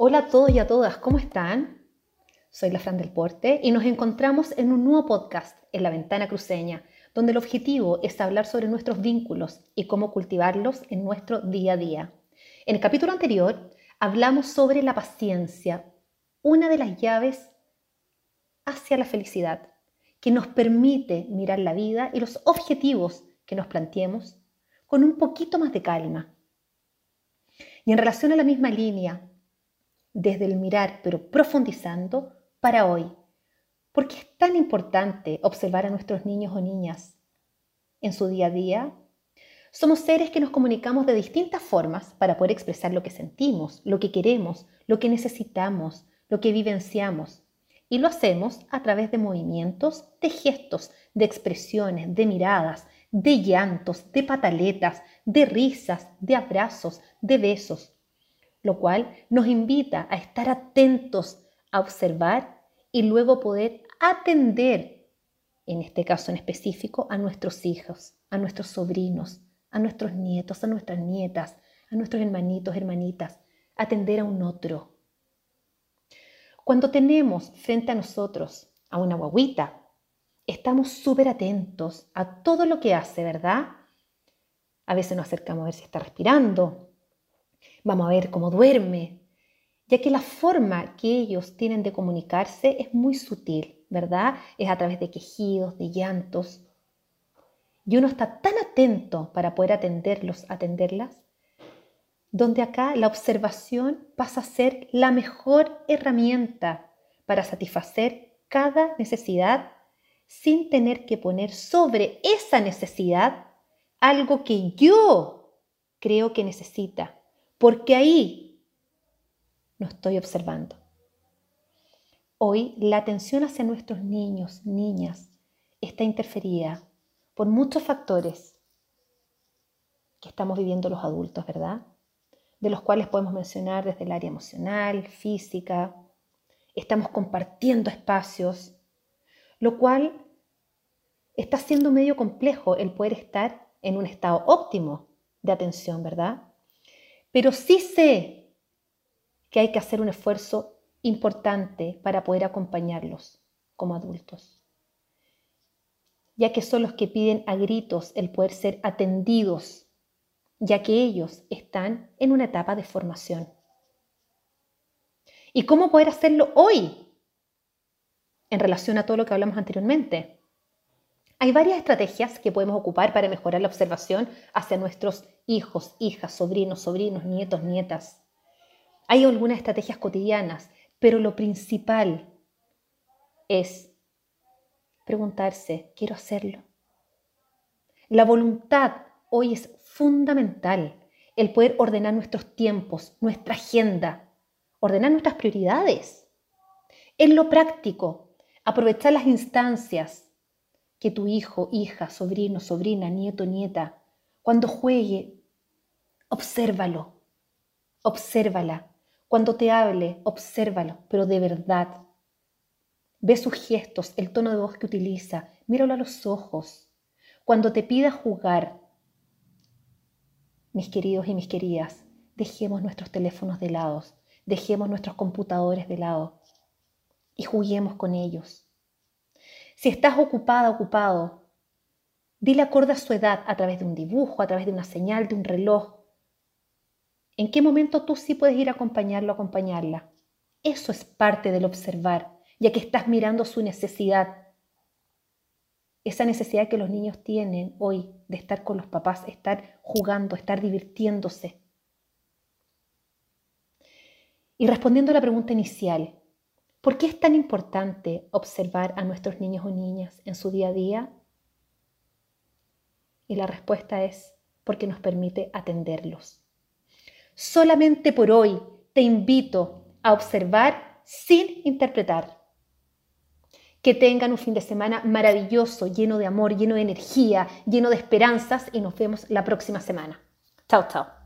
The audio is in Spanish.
Hola a todos y a todas, ¿cómo están? Soy la Fran del Porte y nos encontramos en un nuevo podcast en la Ventana Cruceña, donde el objetivo es hablar sobre nuestros vínculos y cómo cultivarlos en nuestro día a día. En el capítulo anterior hablamos sobre la paciencia, una de las llaves hacia la felicidad, que nos permite mirar la vida y los objetivos que nos planteemos con un poquito más de calma. Y en relación a la misma línea, desde el mirar, pero profundizando, para hoy. ¿Por qué es tan importante observar a nuestros niños o niñas en su día a día? Somos seres que nos comunicamos de distintas formas para poder expresar lo que sentimos, lo que queremos, lo que necesitamos, lo que vivenciamos. Y lo hacemos a través de movimientos, de gestos, de expresiones, de miradas, de llantos, de pataletas, de risas, de abrazos, de besos, lo cual nos invita a estar atentos, a observar y luego poder atender, en este caso en específico, a nuestros hijos, a nuestros sobrinos, a nuestros nietos, a nuestras nietas, a nuestros hermanitos, hermanitas, atender a un otro. Cuando tenemos frente a nosotros a una guaguita, estamos súper atentos a todo lo que hace, ¿verdad? A veces nos acercamos a ver si está respirando, vamos a ver cómo duerme, ya que la forma que ellos tienen de comunicarse es muy sutil, ¿verdad? Es a través de quejidos, de llantos. Y uno está tan atento para poder atenderlos, atenderlas, donde acá la observación pasa a ser la mejor herramienta para satisfacer cada necesidad sin tener que poner sobre esa necesidad algo que yo creo que necesita porque ahí no estoy observando. Hoy la atención hacia nuestros niños, niñas, está interferida por muchos factores que estamos viviendo los adultos, ¿verdad? De los cuales podemos mencionar desde el área emocional, física, estamos compartiendo espacios, lo cual está siendo medio complejo el poder estar en un estado óptimo de atención, ¿verdad? Pero sí sé que hay que hacer un esfuerzo importante para poder acompañarlos como adultos, ya que son los que piden a gritos el poder ser atendidos, ya que ellos están en una etapa de formación. ¿Y cómo poder hacerlo hoy en relación a todo lo que hablamos anteriormente? Hay varias estrategias que podemos ocupar para mejorar la observación hacia nuestros hijos, hijas, sobrinos, sobrinos, nietos, nietas. Hay algunas estrategias cotidianas, pero lo principal es preguntarse, ¿quiero hacerlo? La voluntad hoy es fundamental, el poder ordenar nuestros tiempos, nuestra agenda, ordenar nuestras prioridades. En lo práctico, aprovechar las instancias que tu hijo, hija, sobrino, sobrina, nieto, nieta, cuando juegue, obsérvalo, obsérvala. Cuando te hable, obsérvalo, pero de verdad. Ve sus gestos, el tono de voz que utiliza, míralo a los ojos. Cuando te pida jugar, mis queridos y mis queridas, dejemos nuestros teléfonos de lado, dejemos nuestros computadores de lado y juguemos con ellos. Si estás ocupada, ocupado, dile acorde a su edad a través de un dibujo, a través de una señal, de un reloj. ¿En qué momento tú sí puedes ir a acompañarlo, acompañarla? Eso es parte del observar, ya que estás mirando su necesidad. Esa necesidad que los niños tienen hoy de estar con los papás, estar jugando, estar divirtiéndose. Y respondiendo a la pregunta inicial, ¿Por qué es tan importante observar a nuestros niños o niñas en su día a día? Y la respuesta es porque nos permite atenderlos. Solamente por hoy te invito a observar sin interpretar. Que tengan un fin de semana maravilloso, lleno de amor, lleno de energía, lleno de esperanzas y nos vemos la próxima semana. Chao, chao.